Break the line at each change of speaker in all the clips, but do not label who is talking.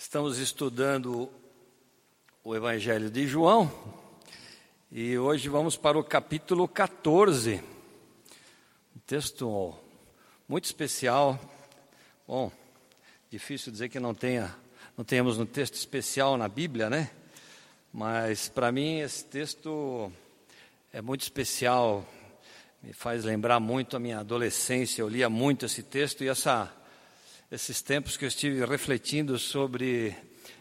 Estamos estudando o Evangelho de João e hoje vamos para o capítulo 14. Um texto muito especial. Bom, difícil dizer que não tenha, não tenhamos um texto especial na Bíblia, né? Mas para mim esse texto é muito especial. Me faz lembrar muito a minha adolescência. Eu lia muito esse texto e essa esses tempos que eu estive refletindo sobre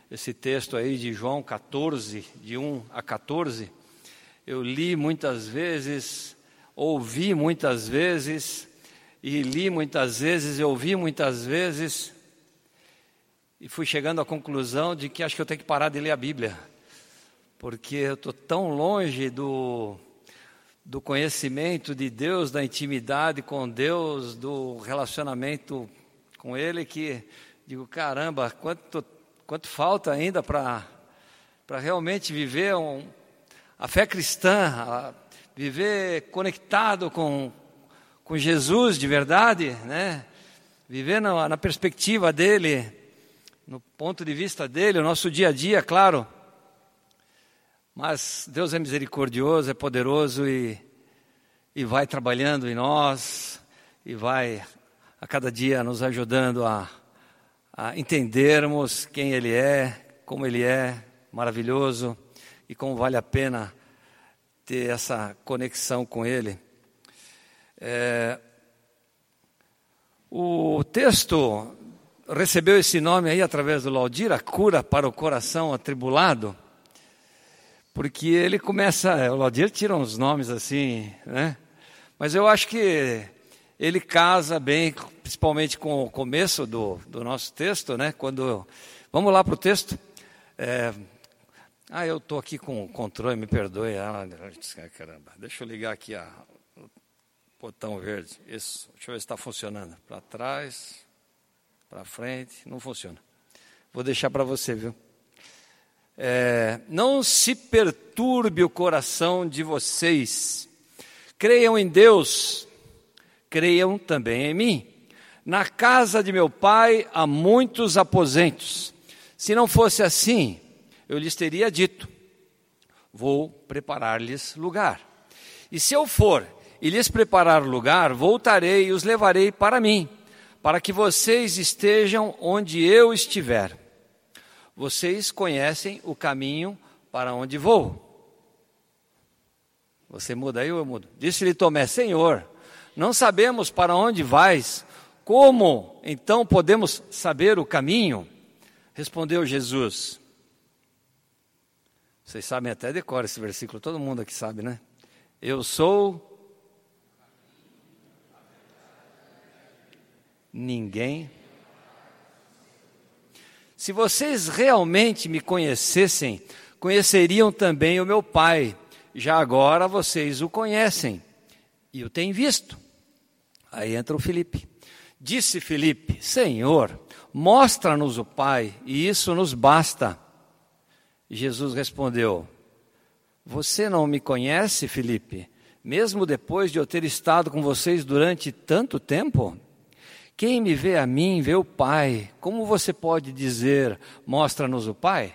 esse texto aí de João 14, de 1 a 14, eu li muitas vezes, ouvi muitas vezes, e li muitas vezes, e ouvi muitas vezes, e fui chegando à conclusão de que acho que eu tenho que parar de ler a Bíblia, porque eu estou tão longe do, do conhecimento de Deus, da intimidade com Deus, do relacionamento com ele que digo, caramba, quanto, quanto falta ainda para realmente viver um, a fé cristã, a viver conectado com, com Jesus de verdade, né? viver na, na perspectiva dele, no ponto de vista dele, o nosso dia a dia, claro. Mas Deus é misericordioso, é poderoso e, e vai trabalhando em nós, e vai a cada dia nos ajudando a, a entendermos quem Ele é, como Ele é maravilhoso e como vale a pena ter essa conexão com Ele. É, o texto recebeu esse nome aí através do Laudir, a cura para o coração atribulado, porque ele começa, o Laudir tira uns nomes assim, né? Mas eu acho que ele casa bem, principalmente com o começo do, do nosso texto, né? Quando vamos lá para o texto. É, ah, eu estou aqui com o controle, me perdoe. Ah, caramba, deixa eu ligar aqui a, o botão verde. Isso, deixa eu ver se está funcionando. Para trás, para frente, não funciona. Vou deixar para você, viu? É, não se perturbe o coração de vocês. Creiam em Deus creiam também em mim. Na casa de meu pai há muitos aposentos. Se não fosse assim, eu lhes teria dito: Vou preparar-lhes lugar. E se eu for e lhes preparar lugar, voltarei e os levarei para mim, para que vocês estejam onde eu estiver. Vocês conhecem o caminho para onde vou. Você muda aí ou eu mudo? Disse-lhe Tomé: Senhor, não sabemos para onde vais, como então podemos saber o caminho? Respondeu Jesus. Vocês sabem até decora esse versículo, todo mundo aqui sabe, né? Eu sou. Ninguém. Se vocês realmente me conhecessem, conheceriam também o meu Pai. Já agora vocês o conhecem e o têm visto. Aí entra o Felipe. Disse Felipe: Senhor, mostra-nos o Pai, e isso nos basta. Jesus respondeu: Você não me conhece, Felipe, mesmo depois de eu ter estado com vocês durante tanto tempo? Quem me vê a mim, vê o Pai. Como você pode dizer, mostra-nos o Pai?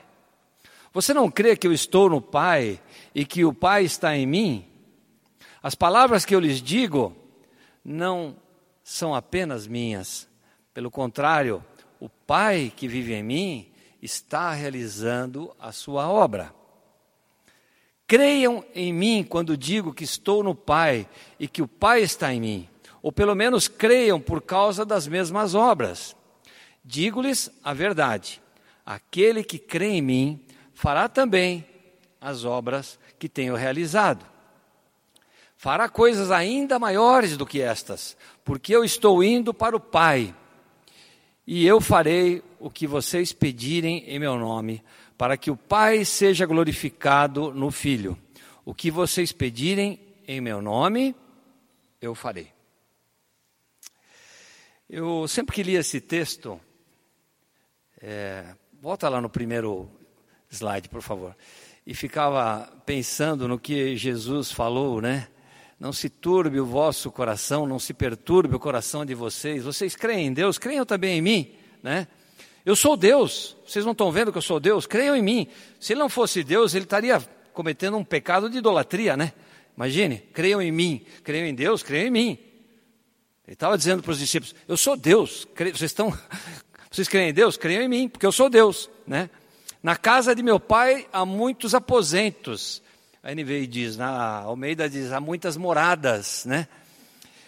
Você não crê que eu estou no Pai e que o Pai está em mim? As palavras que eu lhes digo, não são apenas minhas. Pelo contrário, o Pai que vive em mim está realizando a sua obra. Creiam em mim quando digo que estou no Pai e que o Pai está em mim, ou pelo menos creiam por causa das mesmas obras. Digo-lhes a verdade: aquele que crê em mim fará também as obras que tenho realizado fará coisas ainda maiores do que estas, porque eu estou indo para o Pai. E eu farei o que vocês pedirem em meu nome, para que o Pai seja glorificado no Filho. O que vocês pedirem em meu nome, eu farei. Eu sempre que li esse texto, é, volta lá no primeiro slide, por favor, e ficava pensando no que Jesus falou, né? Não se turbe o vosso coração, não se perturbe o coração de vocês. Vocês creem em Deus, creiam também em mim, né? Eu sou Deus. Vocês não estão vendo que eu sou Deus? Creiam em mim. Se ele não fosse Deus, ele estaria cometendo um pecado de idolatria, né? Imagine, creiam em mim, creiam em Deus, creiam em mim. Ele estava dizendo para os discípulos: Eu sou Deus. Vocês estão, vocês creem em Deus? Creiam em mim, porque eu sou Deus, né? Na casa de meu pai há muitos aposentos. A NVI diz, na Almeida diz, há muitas moradas, né?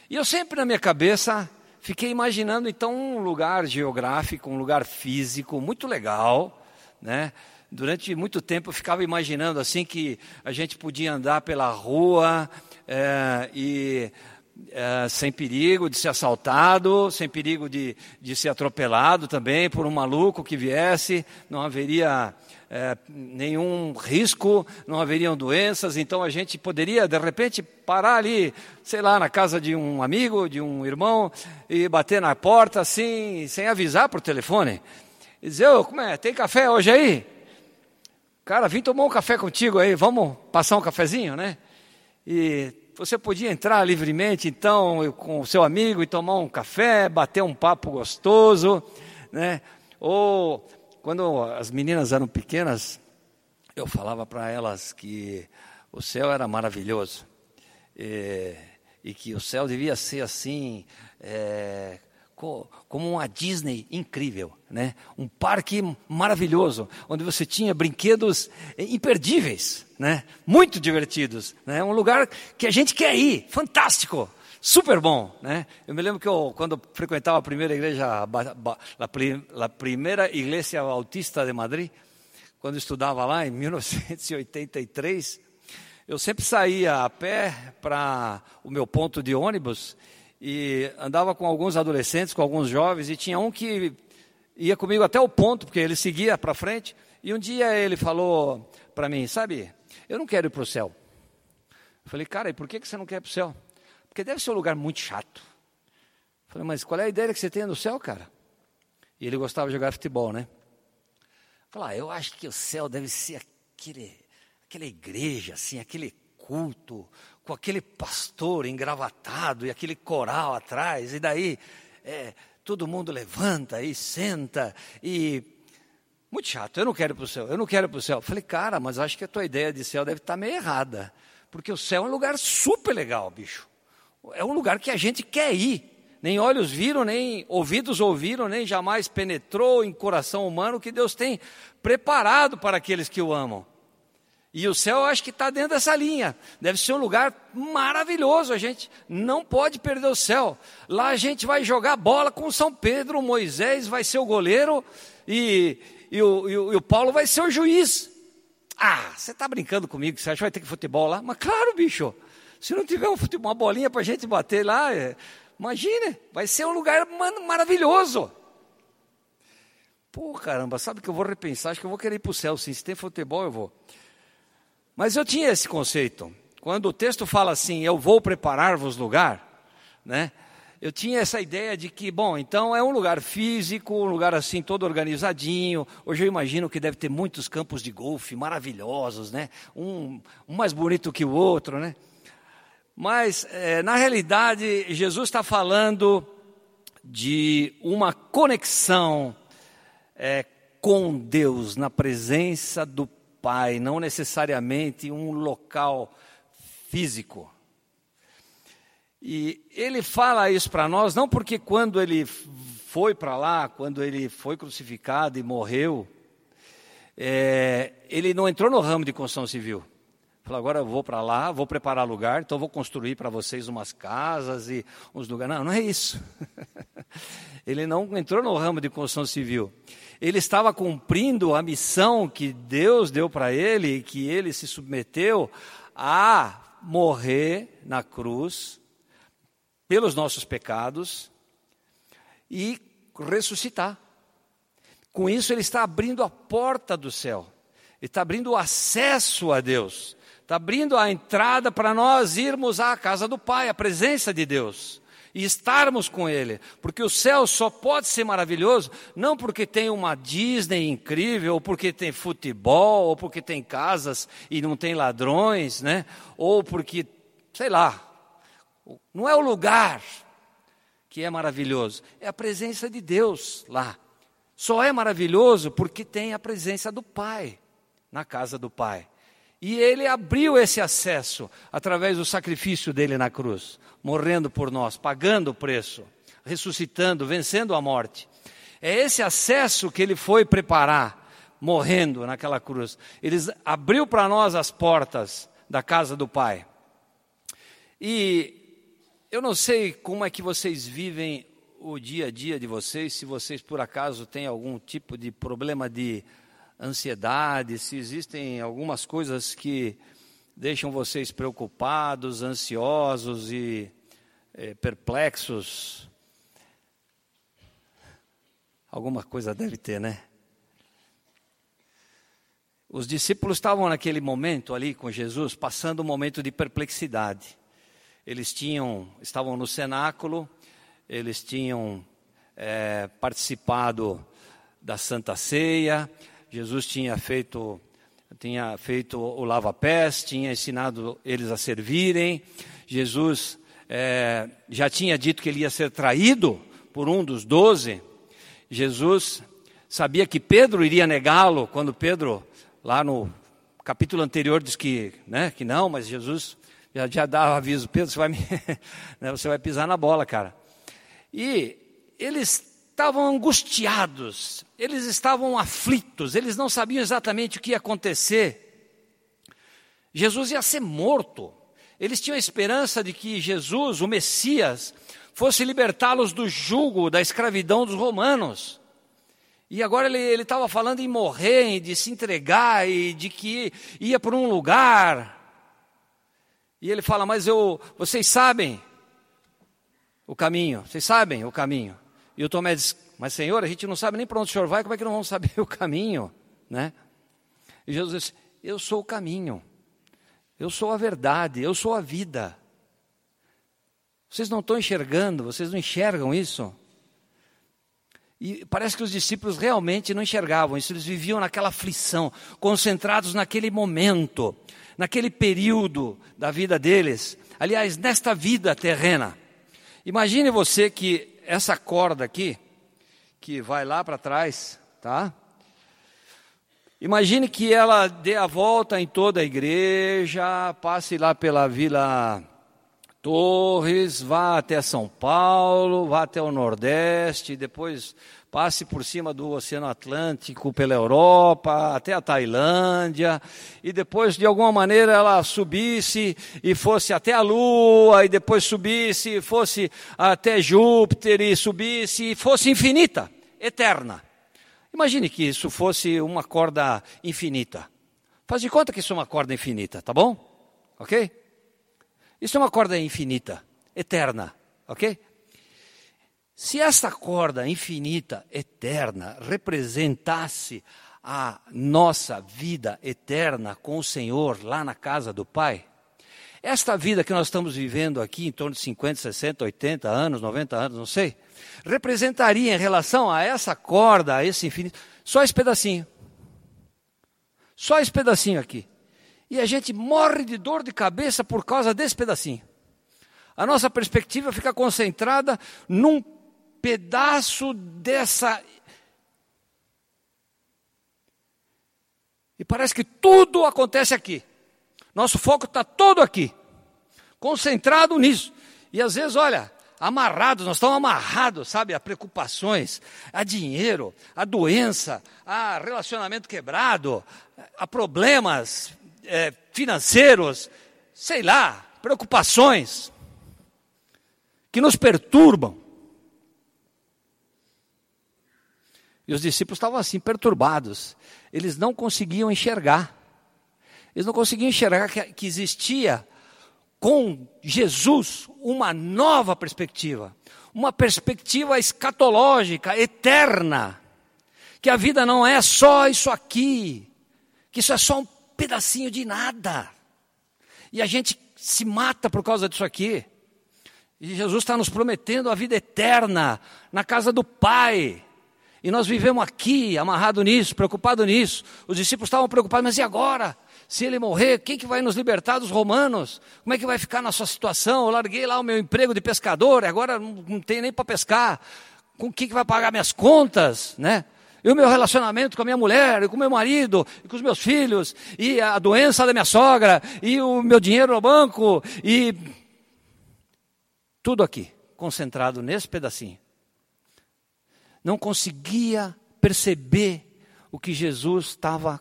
E eu sempre na minha cabeça fiquei imaginando então um lugar geográfico, um lugar físico muito legal, né? Durante muito tempo eu ficava imaginando assim que a gente podia andar pela rua é, e é, sem perigo de ser assaltado, sem perigo de, de ser atropelado também por um maluco que viesse, não haveria é, nenhum risco, não haveriam doenças, então a gente poderia de repente parar ali, sei lá, na casa de um amigo, de um irmão, e bater na porta assim, sem avisar por telefone. E dizer, oh, como é, tem café hoje aí? Cara, vim tomar um café contigo aí, vamos passar um cafezinho, né? E você podia entrar livremente, então, com o seu amigo e tomar um café, bater um papo gostoso, né? Ou quando as meninas eram pequenas, eu falava para elas que o céu era maravilhoso e, e, que o céu devia ser assim, é, como uma Disney incrível, né? um parque maravilhoso, onde você tinha brinquedos imperdíveis, né? muito divertidos, né? um lugar que a gente quer ir, fantástico, super bom. Né? Eu me lembro que eu, quando frequentava a primeira igreja, a primeira igreja autista de Madrid, quando estudava lá em 1983, eu sempre saía a pé para o meu ponto de ônibus e andava com alguns adolescentes, com alguns jovens, e tinha um que ia comigo até o ponto, porque ele seguia para frente, e um dia ele falou para mim, sabe, eu não quero ir para o céu. Eu falei, cara, e por que você não quer ir para o céu? Porque deve ser um lugar muito chato. Falei, mas qual é a ideia que você tem do céu, cara? E ele gostava de jogar futebol, né? Eu falei, ah, eu acho que o céu deve ser aquele, aquela igreja, assim, aquele culto, com aquele pastor engravatado e aquele coral atrás, e daí é, todo mundo levanta e senta e. Muito chato, eu não quero ir para o céu, eu não quero ir para o céu. falei, cara, mas acho que a tua ideia de céu deve estar meio errada. Porque o céu é um lugar super legal, bicho. É um lugar que a gente quer ir. Nem olhos viram, nem ouvidos ouviram, nem jamais penetrou em coração humano que Deus tem preparado para aqueles que o amam. E o céu eu acho que está dentro dessa linha. Deve ser um lugar maravilhoso. A gente não pode perder o céu. Lá a gente vai jogar bola com São Pedro, Moisés vai ser o goleiro e, e, o, e, o, e o, Paulo vai ser o juiz. Ah, você está brincando comigo? Você acha que vai ter que futebol lá? Mas claro, bicho. Se não tiver um futebol, uma bolinha para a gente bater lá, é, imagine, vai ser um lugar maravilhoso. Pô, caramba, sabe que eu vou repensar? Acho que eu vou querer ir para o céu, sim. Se tem futebol, eu vou. Mas eu tinha esse conceito. Quando o texto fala assim, eu vou preparar-vos lugar, né? Eu tinha essa ideia de que, bom, então é um lugar físico, um lugar assim todo organizadinho. Hoje eu imagino que deve ter muitos campos de golfe maravilhosos, né? Um, um mais bonito que o outro, né? Mas, é, na realidade, Jesus está falando de uma conexão é, com Deus, na presença do Pai, não necessariamente um local físico. E ele fala isso para nós, não porque quando ele foi para lá, quando ele foi crucificado e morreu, é, ele não entrou no ramo de construção civil. Falou, agora eu vou para lá, vou preparar lugar, então vou construir para vocês umas casas e uns lugares. Não, não é isso. ele não entrou no ramo de construção civil ele estava cumprindo a missão que Deus deu para ele, que ele se submeteu a morrer na cruz pelos nossos pecados e ressuscitar. Com isso, ele está abrindo a porta do céu, ele está abrindo o acesso a Deus, está abrindo a entrada para nós irmos à casa do Pai, à presença de Deus e estarmos com Ele. Porque o céu só pode ser maravilhoso não porque tem uma Disney incrível, ou porque tem futebol, ou porque tem casas e não tem ladrões, né? Ou porque, sei lá, não é o lugar que é maravilhoso, é a presença de Deus lá. Só é maravilhoso porque tem a presença do Pai na casa do Pai. E ele abriu esse acesso através do sacrifício dele na cruz, morrendo por nós, pagando o preço, ressuscitando, vencendo a morte. É esse acesso que ele foi preparar, morrendo naquela cruz. Ele abriu para nós as portas da casa do Pai. E eu não sei como é que vocês vivem o dia a dia de vocês, se vocês por acaso têm algum tipo de problema de ansiedade, se existem algumas coisas que deixam vocês preocupados, ansiosos e é, perplexos. Alguma coisa deve ter, né? Os discípulos estavam naquele momento ali com Jesus, passando um momento de perplexidade. Eles tinham, estavam no cenáculo, eles tinham é, participado da Santa Ceia, Jesus tinha feito, tinha feito o lava-pés, tinha ensinado eles a servirem. Jesus é, já tinha dito que ele ia ser traído por um dos doze. Jesus sabia que Pedro iria negá-lo, quando Pedro, lá no capítulo anterior, diz que, né, que não, mas Jesus já, já dava aviso: Pedro, você vai, me, né, você vai pisar na bola, cara. E eles estavam angustiados, eles estavam aflitos, eles não sabiam exatamente o que ia acontecer. Jesus ia ser morto. Eles tinham a esperança de que Jesus, o Messias, fosse libertá-los do jugo, da escravidão dos romanos. E agora ele estava falando em morrer, de se entregar e de que ia para um lugar. E ele fala: Mas eu, vocês sabem o caminho, vocês sabem o caminho. E o Tomé diz: Mas Senhor, a gente não sabe nem para onde o Senhor vai, como é que não vamos saber o caminho? Né? E Jesus diz: Eu sou o caminho, eu sou a verdade, eu sou a vida. Vocês não estão enxergando, vocês não enxergam isso? E parece que os discípulos realmente não enxergavam isso, eles viviam naquela aflição, concentrados naquele momento, naquele período da vida deles. Aliás, nesta vida terrena. Imagine você que essa corda aqui, que vai lá para trás, tá? Imagine que ela dê a volta em toda a igreja, passe lá pela Vila Torres, vá até São Paulo, vá até o Nordeste, depois passe por cima do Oceano Atlântico pela Europa, até a Tailândia, e depois de alguma maneira ela subisse e fosse até a Lua, e depois subisse e fosse até Júpiter, e subisse e fosse infinita, eterna. Imagine que isso fosse uma corda infinita. Faz de conta que isso é uma corda infinita, tá bom? Ok? Isso é uma corda infinita, eterna, ok? Se esta corda infinita, eterna, representasse a nossa vida eterna com o Senhor lá na casa do Pai, esta vida que nós estamos vivendo aqui, em torno de 50, 60, 80 anos, 90 anos, não sei, representaria em relação a essa corda, a esse infinito, só esse pedacinho. Só esse pedacinho aqui. E a gente morre de dor de cabeça por causa desse pedacinho. A nossa perspectiva fica concentrada num pedaço dessa. E parece que tudo acontece aqui. Nosso foco está todo aqui, concentrado nisso. E às vezes, olha, amarrados, nós estamos amarrados, sabe, a preocupações, a dinheiro, a doença, a relacionamento quebrado, a problemas é, financeiros, sei lá, preocupações que nos perturbam. E os discípulos estavam assim, perturbados. Eles não conseguiam enxergar. Eles não conseguiam enxergar que, existia com Jesus uma nova perspectiva. Uma perspectiva escatológica, eterna. Que a vida não é só isso aqui. Que isso é só um pedacinho de nada. E a gente se mata por causa disso aqui. E Jesus está nos prometendo a vida eterna na casa do Pai. E nós vivemos aqui, amarrado nisso, preocupado nisso. Os discípulos estavam preocupados, mas e agora? Se ele morrer, quem que vai nos libertar dos romanos? Como é que vai ficar nossa situação? Eu larguei lá o meu emprego de pescador, agora não, não tenho nem para pescar. Com quem que vai pagar minhas contas, né? e o meu relacionamento com a minha mulher, e com o meu marido, e com os meus filhos, e a doença da minha sogra, e o meu dinheiro no banco, e tudo aqui, concentrado nesse pedacinho. Não conseguia perceber o que Jesus estava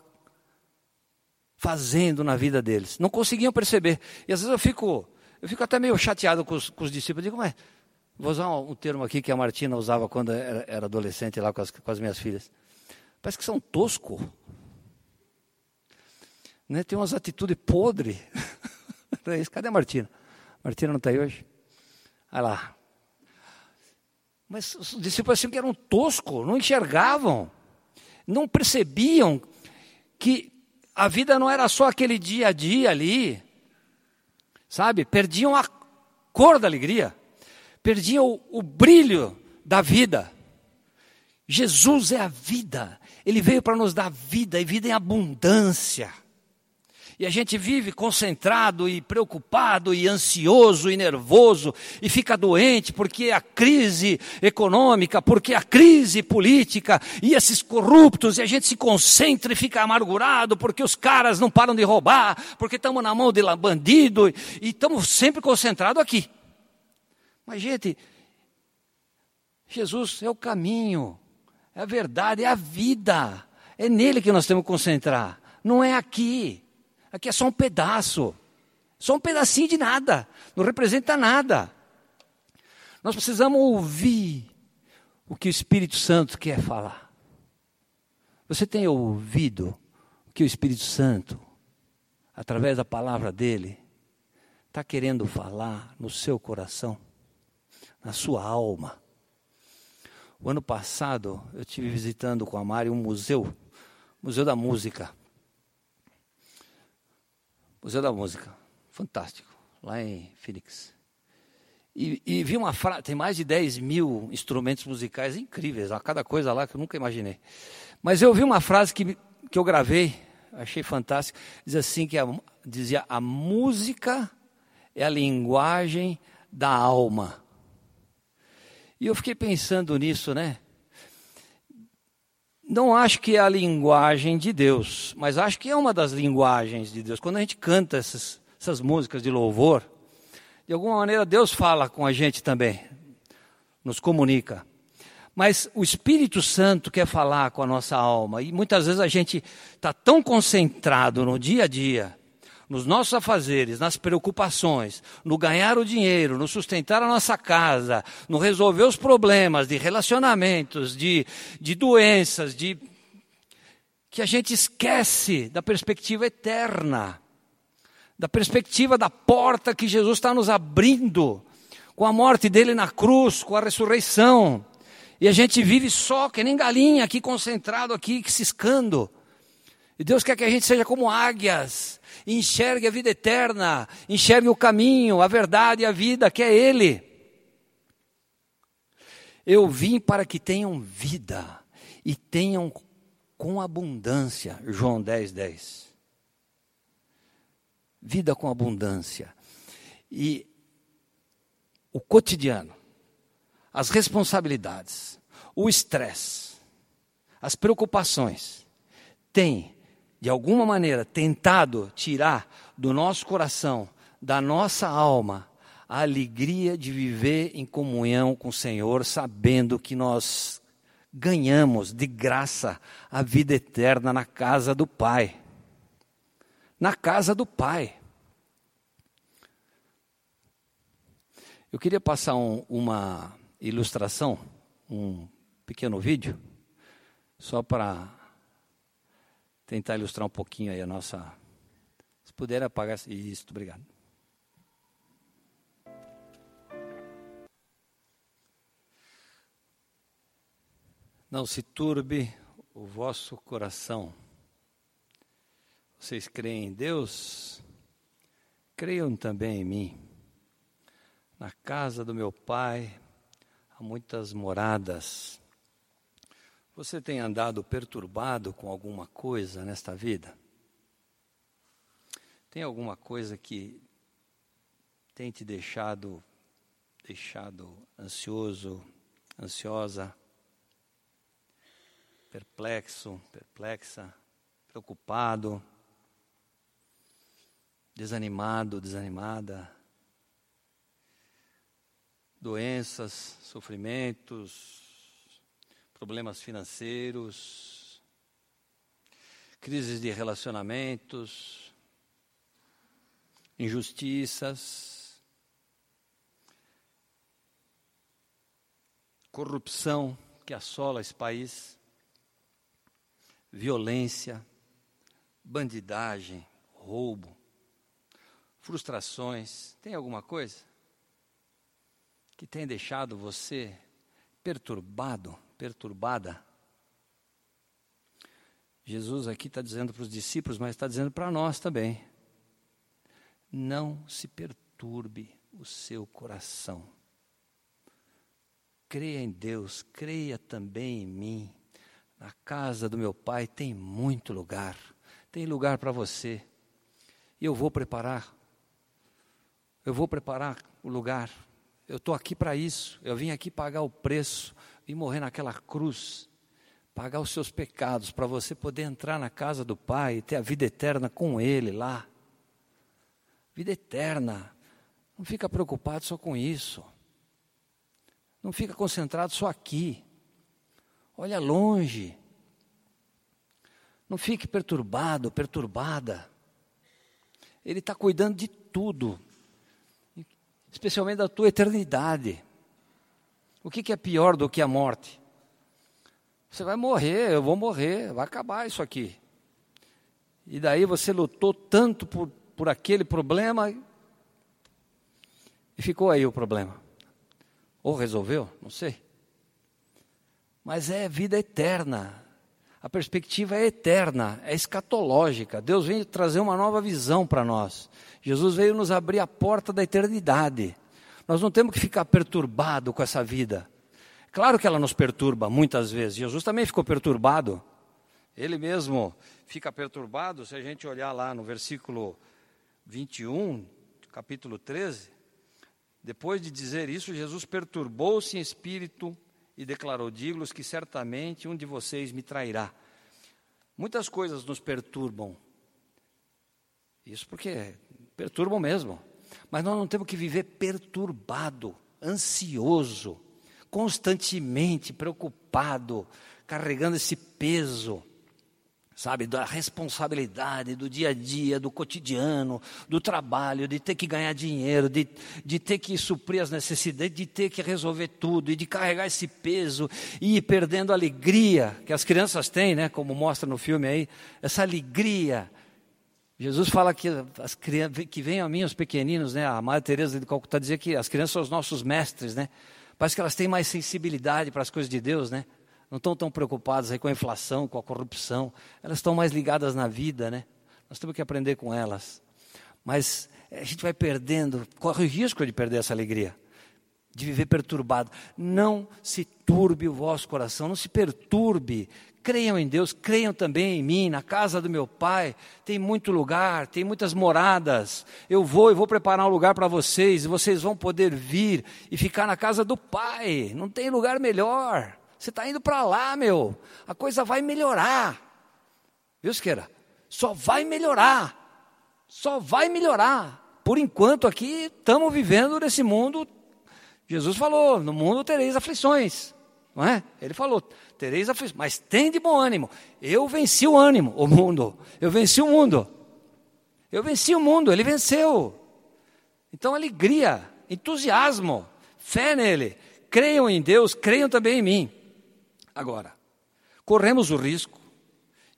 fazendo na vida deles. Não conseguiam perceber. E às vezes eu fico, eu fico até meio chateado com os, com os discípulos. Eu digo, mas vou usar um, um, termo aqui que a Martina usava quando era, era adolescente lá com as, com as, minhas filhas. Parece que são tosco. Né? Tem umas atitudes podres. Cadê a Martina? Martina não está aí hoje? Olha lá. Mas os discípulos assim que eram toscos, não enxergavam, não percebiam que a vida não era só aquele dia a dia ali, sabe? Perdiam a cor da alegria, perdiam o, o brilho da vida. Jesus é a vida, ele veio para nos dar vida e vida em abundância. E a gente vive concentrado e preocupado e ansioso e nervoso e fica doente porque a crise econômica, porque a crise política e esses corruptos e a gente se concentra e fica amargurado porque os caras não param de roubar, porque estamos na mão de bandido e estamos sempre concentrados aqui. Mas gente, Jesus é o caminho, é a verdade, é a vida. É nele que nós temos que concentrar, não é aqui. Aqui é só um pedaço. Só um pedacinho de nada. Não representa nada. Nós precisamos ouvir o que o Espírito Santo quer falar. Você tem ouvido o que o Espírito Santo, através da palavra dele, está querendo falar no seu coração, na sua alma? O ano passado eu estive visitando com a Mari um museu, Museu da Música. Museu da Música, fantástico, lá em Phoenix. E, e vi uma frase, tem mais de 10 mil instrumentos musicais incríveis, a cada coisa lá que eu nunca imaginei. Mas eu vi uma frase que, que eu gravei, achei fantástico, diz assim que a, dizia a música é a linguagem da alma. E eu fiquei pensando nisso, né? Não acho que é a linguagem de Deus, mas acho que é uma das linguagens de Deus. Quando a gente canta essas, essas músicas de louvor, de alguma maneira Deus fala com a gente também, nos comunica. Mas o Espírito Santo quer falar com a nossa alma, e muitas vezes a gente está tão concentrado no dia a dia, nos nossos afazeres, nas preocupações, no ganhar o dinheiro, no sustentar a nossa casa, no resolver os problemas de relacionamentos, de, de doenças, de que a gente esquece da perspectiva eterna, da perspectiva da porta que Jesus está nos abrindo, com a morte dele na cruz, com a ressurreição. E a gente vive só, que nem galinha, aqui concentrado, aqui ciscando. E Deus quer que a gente seja como águias, enxergue a vida eterna, enxergue o caminho, a verdade e a vida, que é Ele. Eu vim para que tenham vida e tenham com abundância. João 10, 10. Vida com abundância. E o cotidiano, as responsabilidades, o estresse, as preocupações, têm de alguma maneira, tentado tirar do nosso coração, da nossa alma, a alegria de viver em comunhão com o Senhor, sabendo que nós ganhamos de graça a vida eterna na casa do Pai. Na casa do Pai. Eu queria passar um, uma ilustração, um pequeno vídeo, só para tentar ilustrar um pouquinho aí a nossa. Se puder apagar isso, obrigado. Não se turbe o vosso coração. Vocês creem em Deus? Creiam também em mim. Na casa do meu pai há muitas moradas. Você tem andado perturbado com alguma coisa nesta vida? Tem alguma coisa que tem te deixado deixado ansioso, ansiosa? perplexo, perplexa, preocupado, desanimado, desanimada, doenças, sofrimentos, problemas financeiros, crises de relacionamentos, injustiças, corrupção que assola esse país, violência, bandidagem, roubo, frustrações. Tem alguma coisa que tem deixado você perturbado, perturbada? Jesus aqui está dizendo para os discípulos, mas está dizendo para nós também. Não se perturbe o seu coração. Creia em Deus, creia também em mim. Na casa do meu pai tem muito lugar, tem lugar para você. E eu vou preparar, eu vou preparar o lugar. Eu estou aqui para isso, eu vim aqui pagar o preço, vim morrer naquela cruz, pagar os seus pecados, para você poder entrar na casa do Pai e ter a vida eterna com Ele lá. Vida eterna. Não fica preocupado só com isso. Não fica concentrado só aqui. Olha longe. Não fique perturbado, perturbada. Ele está cuidando de tudo, especialmente da tua eternidade. O que, que é pior do que a morte? Você vai morrer, eu vou morrer, vai acabar isso aqui. E daí você lutou tanto por por aquele problema e ficou aí o problema. Ou resolveu, não sei. Mas é vida eterna. A perspectiva é eterna, é escatológica. Deus veio trazer uma nova visão para nós. Jesus veio nos abrir a porta da eternidade. Nós não temos que ficar perturbado com essa vida. Claro que ela nos perturba muitas vezes. Jesus também ficou perturbado. Ele mesmo fica perturbado se a gente olhar lá no versículo 21, capítulo 13, depois de dizer isso, Jesus perturbou-se em espírito e declarou: Digo-lhes que certamente um de vocês me trairá. Muitas coisas nos perturbam. Isso porque perturbam mesmo. Mas nós não temos que viver perturbado, ansioso, constantemente preocupado, carregando esse peso sabe, da responsabilidade do dia a dia, do cotidiano, do trabalho, de ter que ganhar dinheiro, de, de ter que suprir as necessidades, de ter que resolver tudo e de carregar esse peso e ir perdendo a alegria que as crianças têm, né, como mostra no filme aí, essa alegria. Jesus fala que as crianças, que venham a mim os pequeninos, né, a Madre Teresa de Calcutá dizia que as crianças são os nossos mestres, né? Parece que elas têm mais sensibilidade para as coisas de Deus, né? não estão tão preocupadas aí com a inflação, com a corrupção, elas estão mais ligadas na vida, né? Nós temos que aprender com elas. Mas eh, a gente vai perdendo, corre o risco de perder essa alegria, de viver perturbado. Não se turbe o vosso coração, não se perturbe. Creiam em Deus, creiam também em mim, na casa do meu pai, tem muito lugar, tem muitas moradas. Eu vou e vou preparar um lugar para vocês, e vocês vão poder vir e ficar na casa do pai. Não tem lugar melhor. Você está indo para lá, meu. A coisa vai melhorar. Viu, Siqueira? Só vai melhorar. Só vai melhorar. Por enquanto aqui estamos vivendo nesse mundo. Jesus falou: no mundo tereis aflições. Não é? Ele falou: tereis aflições. Mas tem de bom ânimo. Eu venci o ânimo, o mundo. Eu venci o mundo. Eu venci o mundo. Ele venceu. Então, alegria, entusiasmo, fé nele. Creiam em Deus, creiam também em mim. Agora, corremos o risco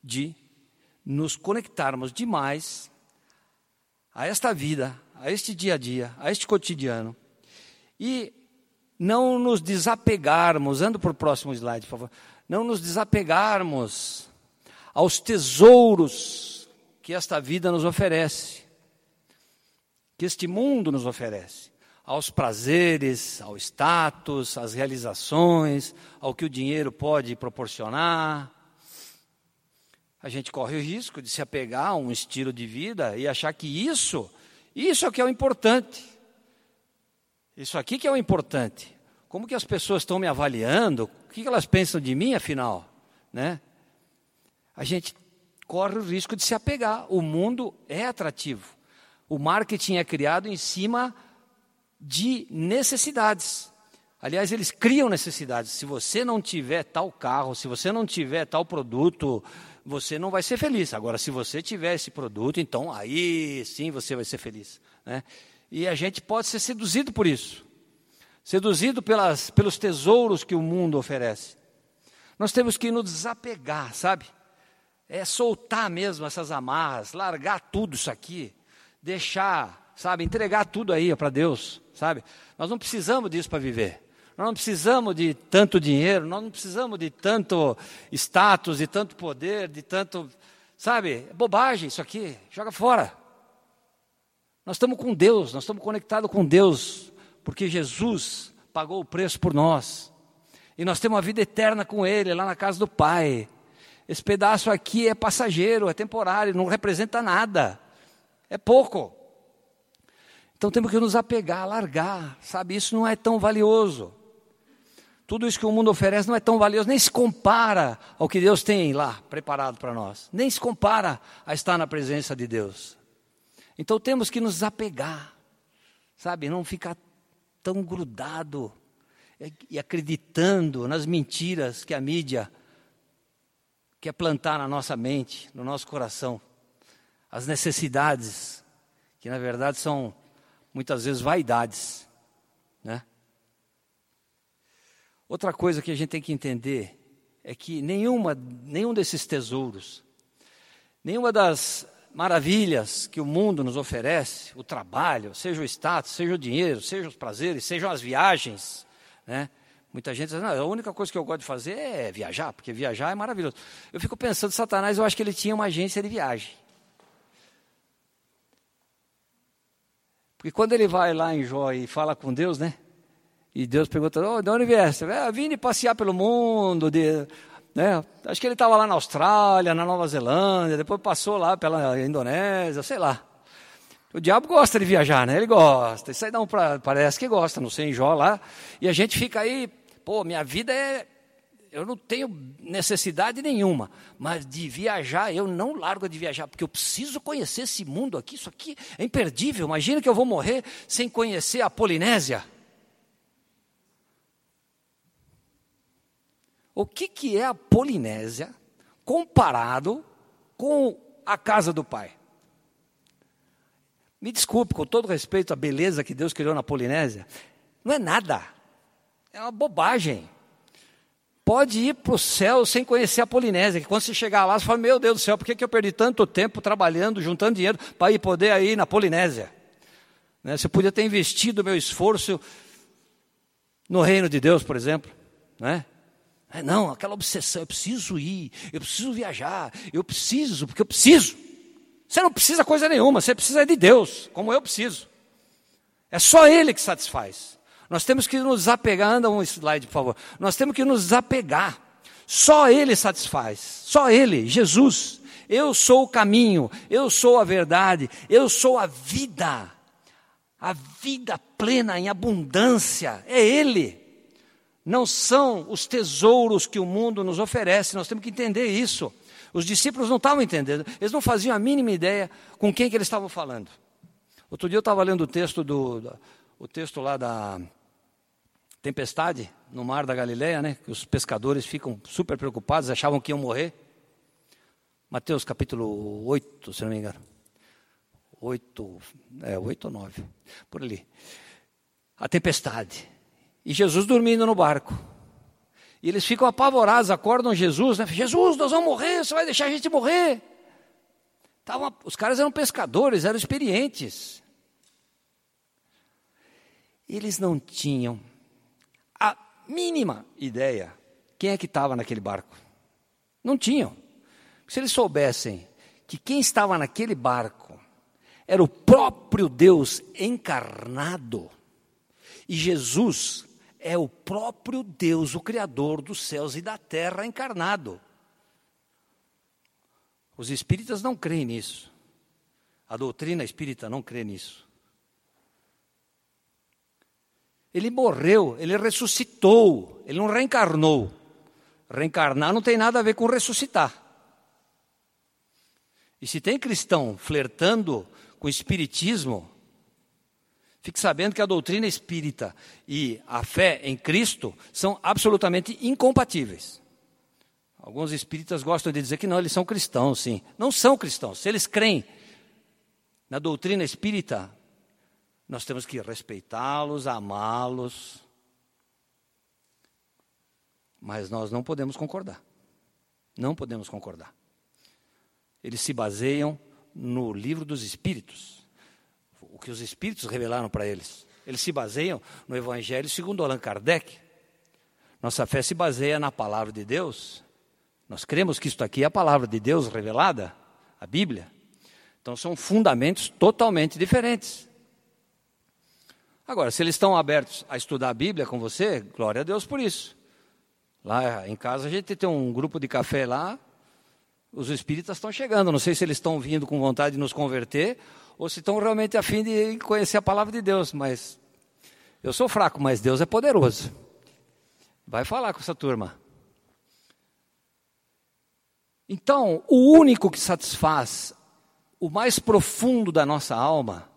de nos conectarmos demais a esta vida, a este dia a dia, a este cotidiano e não nos desapegarmos, ando para o próximo slide, por favor, não nos desapegarmos aos tesouros que esta vida nos oferece, que este mundo nos oferece aos prazeres, ao status, às realizações, ao que o dinheiro pode proporcionar. A gente corre o risco de se apegar a um estilo de vida e achar que isso, isso é o que é o importante. Isso aqui que é o importante. Como que as pessoas estão me avaliando? O que elas pensam de mim, afinal? né? A gente corre o risco de se apegar. O mundo é atrativo. O marketing é criado em cima de necessidades. Aliás, eles criam necessidades. Se você não tiver tal carro, se você não tiver tal produto, você não vai ser feliz. Agora, se você tiver esse produto, então aí sim você vai ser feliz. Né? E a gente pode ser seduzido por isso seduzido pelas, pelos tesouros que o mundo oferece. Nós temos que nos desapegar, sabe? É soltar mesmo essas amarras, largar tudo isso aqui, deixar, sabe, entregar tudo aí para Deus, sabe? Nós não precisamos disso para viver. Nós não precisamos de tanto dinheiro, nós não precisamos de tanto status, de tanto poder, de tanto, sabe? É bobagem isso aqui, joga fora. Nós estamos com Deus, nós estamos conectados com Deus porque Jesus pagou o preço por nós. E nós temos uma vida eterna com Ele, lá na casa do Pai. Esse pedaço aqui é passageiro, é temporário, não representa nada. É pouco. Então temos que nos apegar, largar, sabe? Isso não é tão valioso. Tudo isso que o mundo oferece não é tão valioso, nem se compara ao que Deus tem lá preparado para nós. Nem se compara a estar na presença de Deus. Então temos que nos apegar, sabe? Não ficar tão grudado e acreditando nas mentiras que a mídia quer plantar na nossa mente, no nosso coração. As necessidades, que na verdade são muitas vezes vaidades. Né? Outra coisa que a gente tem que entender é que nenhuma, nenhum desses tesouros, nenhuma das maravilhas que o mundo nos oferece, o trabalho, seja o status, seja o dinheiro, seja os prazeres, sejam as viagens, né? Muita gente diz, não, a única coisa que eu gosto de fazer é viajar, porque viajar é maravilhoso. Eu fico pensando, Satanás, eu acho que ele tinha uma agência de viagem. Porque quando ele vai lá em Jó e fala com Deus, né? E Deus pergunta, oh, de onde vieste? Ah, vim de passear pelo mundo, de né? Acho que ele estava lá na Austrália, na Nova Zelândia, depois passou lá pela Indonésia, sei lá. O diabo gosta de viajar, né? Ele gosta. Isso aí não parece que gosta, não sei, em Jó lá. E a gente fica aí, pô, minha vida é. Eu não tenho necessidade nenhuma, mas de viajar, eu não largo de viajar, porque eu preciso conhecer esse mundo aqui. Isso aqui é imperdível. Imagina que eu vou morrer sem conhecer a Polinésia. O que, que é a Polinésia comparado com a casa do Pai. Me desculpe, com todo respeito à beleza que Deus criou na Polinésia, não é nada, é uma bobagem. Pode ir para o céu sem conhecer a Polinésia, que quando você chegar lá, você fala: Meu Deus do céu, por que, que eu perdi tanto tempo trabalhando, juntando dinheiro para ir poder ir na Polinésia? Né? Você podia ter investido o meu esforço no reino de Deus, por exemplo. Né? É, não, aquela obsessão, eu preciso ir, eu preciso viajar, eu preciso, porque eu preciso. Você não precisa coisa nenhuma, você precisa de Deus, como eu preciso. É só Ele que satisfaz. Nós temos que nos apegar, anda um slide, por favor. Nós temos que nos desapegar. Só Ele satisfaz, só Ele, Jesus. Eu sou o caminho, eu sou a verdade, eu sou a vida. A vida plena em abundância, é Ele não são os tesouros que o mundo nos oferece, nós temos que entender isso. Os discípulos não estavam entendendo, eles não faziam a mínima ideia com quem que eles estavam falando. Outro dia eu estava lendo o texto, do, o texto lá da tempestade no mar da Galileia, né, que os pescadores ficam super preocupados, achavam que iam morrer. Mateus capítulo 8, se não me engano. 8, é, 8 ou 9, por ali. A tempestade. E Jesus dormindo no barco. E eles ficam apavorados, acordam Jesus, né? Jesus, nós vamos morrer, você vai deixar a gente morrer. Tava, os caras eram pescadores, eram experientes. Eles não tinham a mínima ideia quem é que estava naquele barco. Não tinham. Se eles soubessem que quem estava naquele barco era o próprio Deus encarnado, e Jesus é o próprio Deus, o Criador dos céus e da terra encarnado. Os espíritas não creem nisso. A doutrina espírita não crê nisso. Ele morreu, ele ressuscitou, ele não reencarnou. Reencarnar não tem nada a ver com ressuscitar. E se tem cristão flertando com o espiritismo, fique sabendo que a doutrina espírita e a fé em Cristo são absolutamente incompatíveis. Alguns espíritas gostam de dizer que não, eles são cristãos, sim. Não são cristãos. Se eles creem na doutrina espírita, nós temos que respeitá-los, amá-los, mas nós não podemos concordar. Não podemos concordar. Eles se baseiam no livro dos Espíritos, o que os Espíritos revelaram para eles. Eles se baseiam no Evangelho segundo Allan Kardec. Nossa fé se baseia na palavra de Deus. Nós cremos que isto aqui é a palavra de Deus revelada, a Bíblia. Então são fundamentos totalmente diferentes. Agora, se eles estão abertos a estudar a Bíblia com você, glória a Deus por isso. Lá em casa a gente tem um grupo de café lá, os espíritas estão chegando. Não sei se eles estão vindo com vontade de nos converter ou se estão realmente a fim de conhecer a palavra de Deus. Mas eu sou fraco, mas Deus é poderoso. Vai falar com essa turma. Então, o único que satisfaz o mais profundo da nossa alma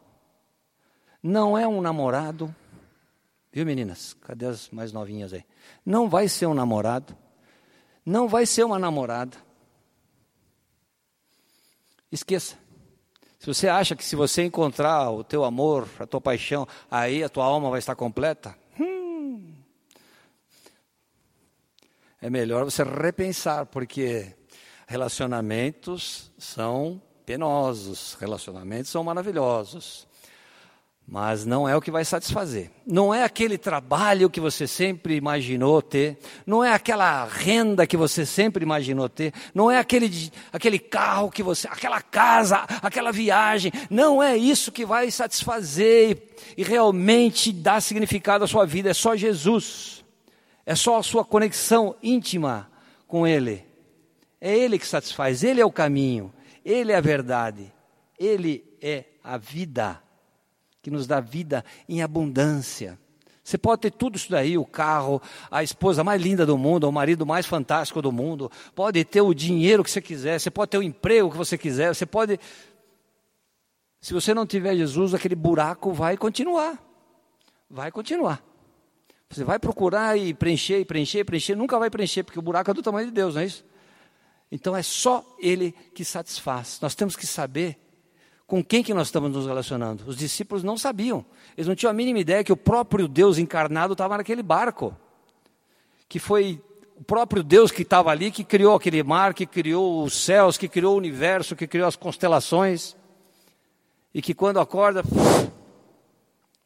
não é um namorado, viu meninas? Cadê as mais novinhas aí? Não vai ser um namorado, não vai ser uma namorada. Esqueça. Se você acha que se você encontrar o teu amor, a tua paixão, aí a tua alma vai estar completa, hum, é melhor você repensar, porque relacionamentos são penosos, relacionamentos são maravilhosos mas não é o que vai satisfazer. Não é aquele trabalho que você sempre imaginou ter, não é aquela renda que você sempre imaginou ter, não é aquele, aquele carro que você, aquela casa, aquela viagem, não é isso que vai satisfazer e, e realmente dar significado à sua vida, é só Jesus. É só a sua conexão íntima com Ele. É Ele que satisfaz, Ele é o caminho, Ele é a verdade, Ele é a vida que nos dá vida em abundância. Você pode ter tudo isso daí, o carro, a esposa mais linda do mundo, o marido mais fantástico do mundo, pode ter o dinheiro que você quiser, você pode ter o emprego que você quiser, você pode. Se você não tiver Jesus, aquele buraco vai continuar. Vai continuar. Você vai procurar e preencher, e preencher, preencher, nunca vai preencher, porque o buraco é do tamanho de Deus, não é isso? Então é só Ele que satisfaz. Nós temos que saber com quem que nós estamos nos relacionando? Os discípulos não sabiam. Eles não tinham a mínima ideia que o próprio Deus encarnado estava naquele barco. Que foi o próprio Deus que estava ali, que criou aquele mar, que criou os céus, que criou o universo, que criou as constelações. E que quando acorda,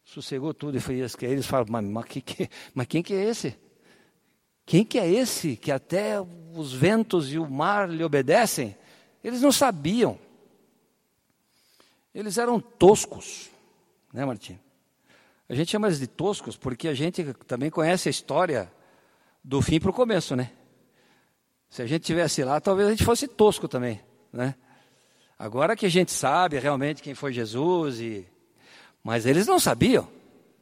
sossegou tudo. E foi isso que eles falam, mas, mas, que, mas quem que é esse? Quem que é esse que até os ventos e o mar lhe obedecem? Eles não sabiam. Eles eram toscos, né, Martim? A gente chama eles de toscos porque a gente também conhece a história do fim para o começo, né? Se a gente tivesse lá, talvez a gente fosse tosco também, né? Agora que a gente sabe realmente quem foi Jesus e mas eles não sabiam.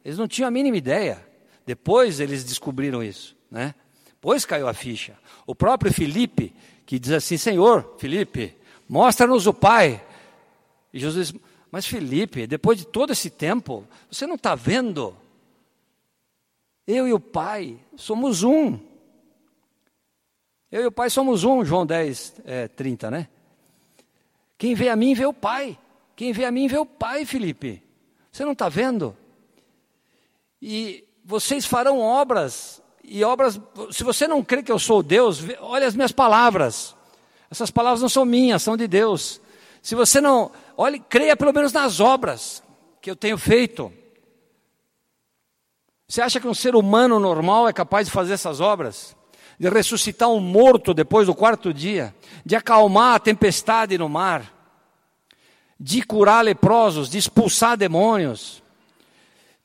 Eles não tinham a mínima ideia. Depois eles descobriram isso, né? Depois caiu a ficha. O próprio Felipe, que diz assim: Senhor, Felipe, mostra-nos o Pai. E Jesus diz, mas Felipe, depois de todo esse tempo, você não está vendo? Eu e o Pai somos um. Eu e o Pai somos um, João 10, é, 30, né? Quem vê a mim vê o Pai. Quem vê a mim vê o Pai, Felipe. Você não está vendo? E vocês farão obras, e obras, se você não crê que eu sou Deus, olha as minhas palavras. Essas palavras não são minhas, são de Deus. Se você não, olhe, creia pelo menos nas obras que eu tenho feito. Você acha que um ser humano normal é capaz de fazer essas obras? De ressuscitar um morto depois do quarto dia, de acalmar a tempestade no mar, de curar leprosos, de expulsar demônios,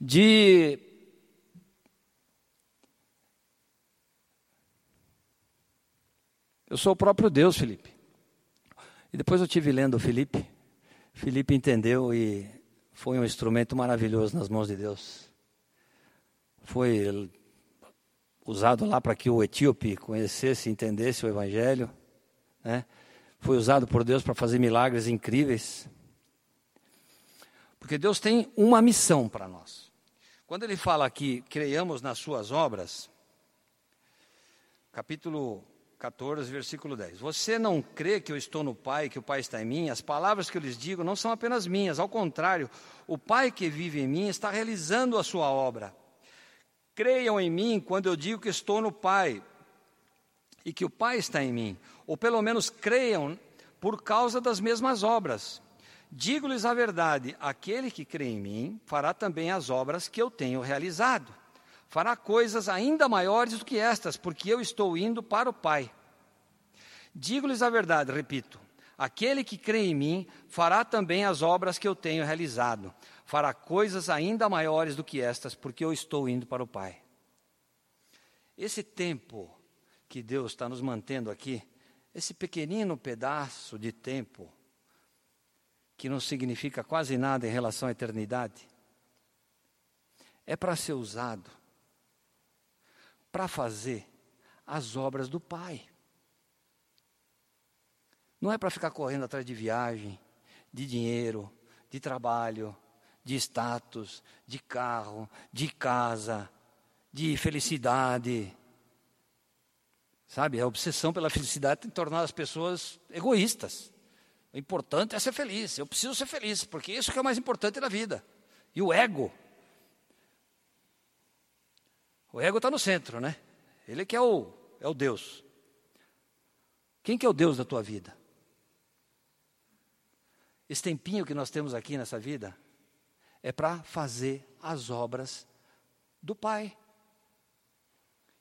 de Eu sou o próprio Deus, Felipe. E depois eu tive lendo o Felipe. Felipe entendeu e foi um instrumento maravilhoso nas mãos de Deus. Foi usado lá para que o etíope conhecesse entendesse o Evangelho. Né? Foi usado por Deus para fazer milagres incríveis. Porque Deus tem uma missão para nós. Quando ele fala aqui, creiamos nas suas obras, capítulo 14, versículo 10. Você não crê que eu estou no Pai, que o Pai está em mim? As palavras que eu lhes digo não são apenas minhas, ao contrário, o Pai que vive em mim está realizando a sua obra. Creiam em mim quando eu digo que estou no Pai e que o Pai está em mim, ou pelo menos creiam por causa das mesmas obras. Digo-lhes a verdade: aquele que crê em mim fará também as obras que eu tenho realizado fará coisas ainda maiores do que estas, porque eu estou indo para o Pai. Digo-lhes a verdade, repito: aquele que crê em mim fará também as obras que eu tenho realizado, fará coisas ainda maiores do que estas, porque eu estou indo para o Pai. Esse tempo que Deus está nos mantendo aqui, esse pequenino pedaço de tempo, que não significa quase nada em relação à eternidade, é para ser usado para fazer as obras do Pai. Não é para ficar correndo atrás de viagem, de dinheiro, de trabalho, de status, de carro, de casa, de felicidade. Sabe, a obsessão pela felicidade tem tornado as pessoas egoístas. O importante é ser feliz. Eu preciso ser feliz, porque isso que é o mais importante na vida. E o ego o ego está no centro, né? Ele que é o, é o Deus. Quem que é o Deus da tua vida? Esse tempinho que nós temos aqui nessa vida é para fazer as obras do Pai.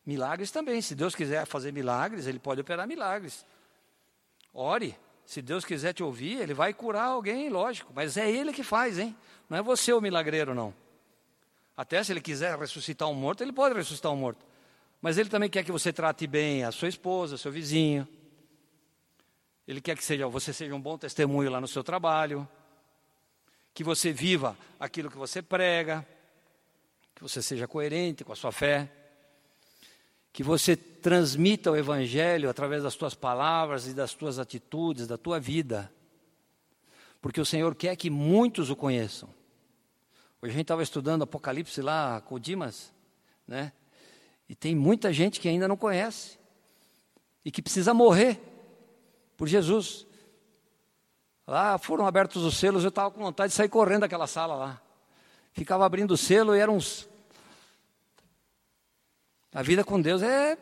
Milagres também. Se Deus quiser fazer milagres, Ele pode operar milagres. Ore. Se Deus quiser te ouvir, Ele vai curar alguém, lógico. Mas é Ele que faz, hein? Não é você o milagreiro, não. Até se ele quiser ressuscitar um morto, ele pode ressuscitar um morto. Mas ele também quer que você trate bem a sua esposa, seu vizinho. Ele quer que seja, você seja um bom testemunho lá no seu trabalho. Que você viva aquilo que você prega. Que você seja coerente com a sua fé. Que você transmita o Evangelho através das tuas palavras e das tuas atitudes, da tua vida. Porque o Senhor quer que muitos o conheçam. Hoje a gente estava estudando Apocalipse lá com o Dimas, né? E tem muita gente que ainda não conhece e que precisa morrer por Jesus. Lá foram abertos os selos, eu estava com vontade de sair correndo daquela sala lá. Ficava abrindo o selo e eram uns. A vida com Deus é.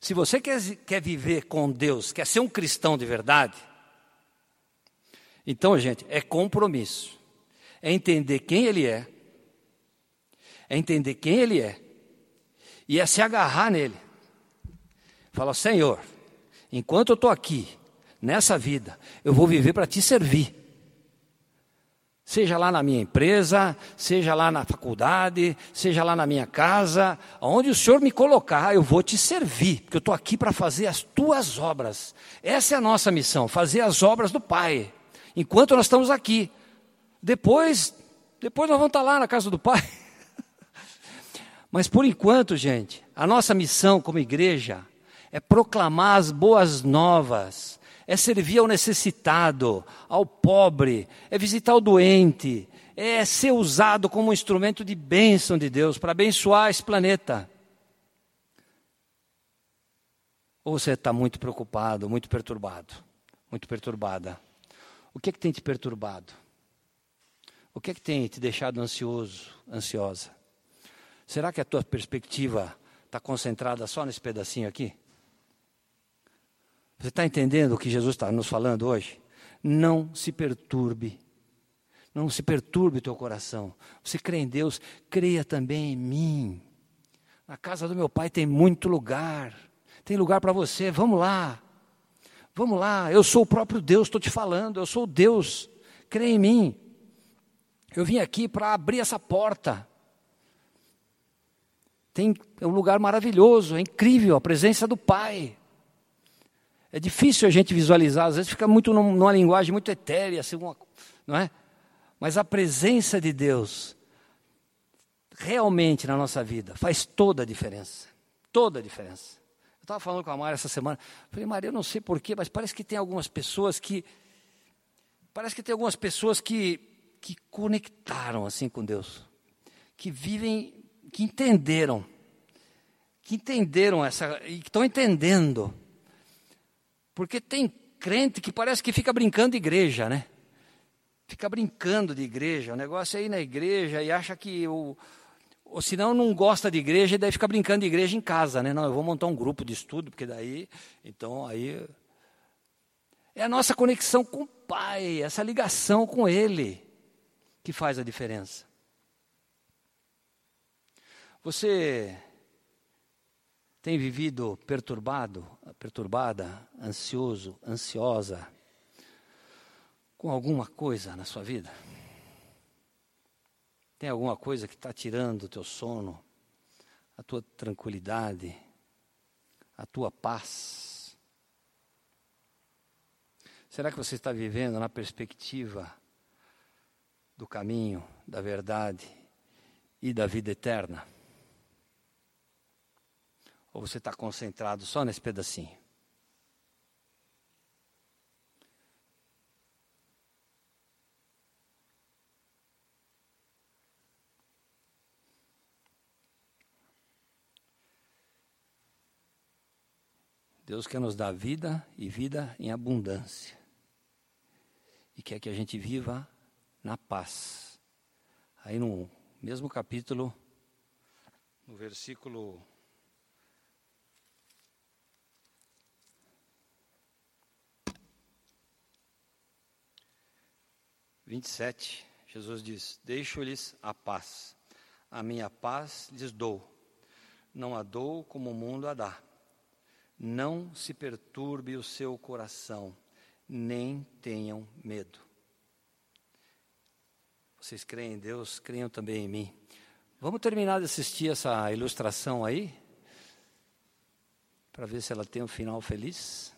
Se você quer, quer viver com Deus, quer ser um cristão de verdade, então, gente, é compromisso é entender quem Ele é, é entender quem Ele é, e é se agarrar nele. Fala, Senhor, enquanto eu estou aqui, nessa vida, eu vou viver para te servir. Seja lá na minha empresa, seja lá na faculdade, seja lá na minha casa, onde o Senhor me colocar, eu vou te servir, porque eu estou aqui para fazer as tuas obras. Essa é a nossa missão, fazer as obras do Pai, enquanto nós estamos aqui. Depois, depois nós vamos estar lá na casa do Pai. Mas por enquanto, gente, a nossa missão como igreja é proclamar as boas novas, é servir ao necessitado, ao pobre, é visitar o doente, é ser usado como um instrumento de bênção de Deus para abençoar esse planeta. Ou você está muito preocupado, muito perturbado, muito perturbada? O que, é que tem te perturbado? O que é que tem te deixado ansioso, ansiosa? Será que a tua perspectiva está concentrada só nesse pedacinho aqui? Você está entendendo o que Jesus está nos falando hoje? Não se perturbe. Não se perturbe o teu coração. Você crê em Deus, creia também em mim. Na casa do meu pai tem muito lugar. Tem lugar para você. Vamos lá. Vamos lá. Eu sou o próprio Deus, estou te falando. Eu sou Deus. Crê em mim. Eu vim aqui para abrir essa porta. Tem, é um lugar maravilhoso, é incrível a presença do Pai. É difícil a gente visualizar, às vezes fica muito numa linguagem muito etérea, assim, uma, não é? Mas a presença de Deus realmente na nossa vida faz toda a diferença. Toda a diferença. Eu estava falando com a Maria essa semana. Falei, Maria, eu não sei porquê, mas parece que tem algumas pessoas que. Parece que tem algumas pessoas que, que conectaram assim com Deus. Que vivem, que entenderam. Que entenderam essa. e que estão entendendo. Porque tem crente que parece que fica brincando de igreja, né? Fica brincando de igreja. O negócio é ir na igreja e acha que o ou senão não gosta de igreja e daí fica brincando de igreja em casa, né? Não, eu vou montar um grupo de estudo, porque daí, então aí é a nossa conexão com o Pai, essa ligação com Ele que faz a diferença. Você tem vivido perturbado, perturbada, ansioso, ansiosa com alguma coisa na sua vida? Tem alguma coisa que está tirando o teu sono, a tua tranquilidade, a tua paz? Será que você está vivendo na perspectiva do caminho, da verdade e da vida eterna? Ou você está concentrado só nesse pedacinho? Deus quer nos dar vida e vida em abundância. E quer que a gente viva na paz. Aí no mesmo capítulo, no versículo vinte e sete, Jesus diz: Deixo-lhes a paz, a minha paz lhes dou, não a dou como o mundo a dá. Não se perturbe o seu coração, nem tenham medo. Vocês creem em Deus, creiam também em mim. Vamos terminar de assistir essa ilustração aí? Para ver se ela tem um final feliz.